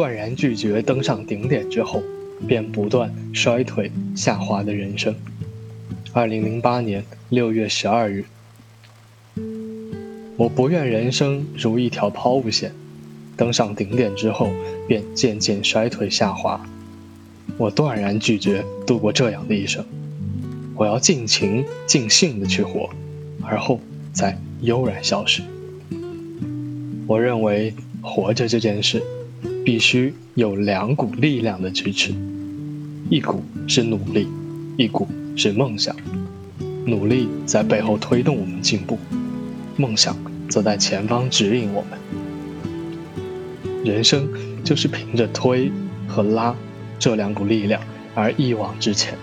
断然拒绝登上顶点之后，便不断衰退下滑的人生。二零零八年六月十二日，我不愿人生如一条抛物线，登上顶点之后便渐渐衰退下滑。我断然拒绝度过这样的一生，我要尽情尽兴的去活，而后再悠然消失。我认为活着这件事。必须有两股力量的支持，一股是努力，一股是梦想。努力在背后推动我们进步，梦想则在前方指引我们。人生就是凭着推和拉这两股力量而一往直前。